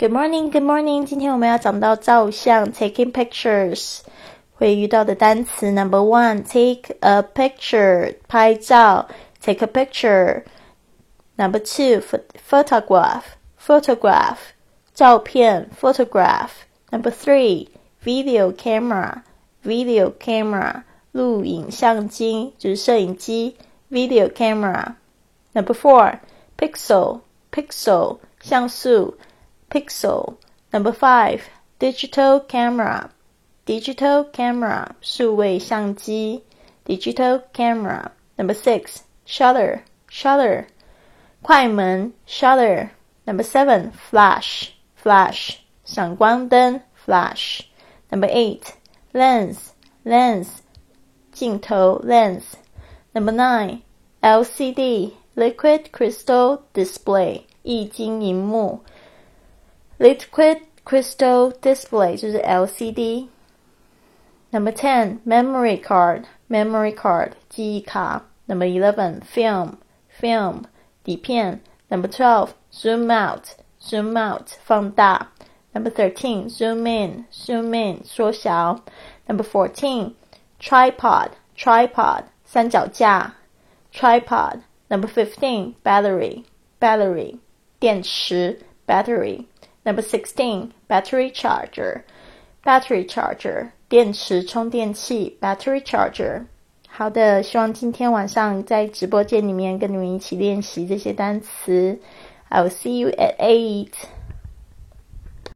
Good morning, good morning。今天我们要讲到照相，taking pictures。会遇到的单词，Number one, take a picture，拍照，take a picture。Number two, photograph, photograph，照片，photograph。Number three, video camera, video camera，录影相机就是摄影机，video camera。Number four, pixel, pixel，像素。 pixel. Number five, digital camera. Digital camera, 数位相机 digital camera. Number six, shutter, shutter, 快门 shutter. Number seven, flash, flash, 闪光灯 flash. Number eight, lens, lens, 镜头 lens. Number nine, LCD, liquid crystal display, 液晶荧幕 Liquid crystal display 就是 LCD。Number ten, memory card, memory card 记忆卡。Number eleven, film, film 底片。Number twelve, zoom out, zoom out 放大。Number thirteen, zoom in, zoom in 缩小。Number fourteen, tripod, tripod 三脚架。Tripod. Number fifteen, battery, battery 电池。Battery. Number sixteen, battery charger, battery charger 电池充电器 battery charger。好的，希望今天晚上在直播间里面跟你们一起练习这些单词。I'll see you at eight.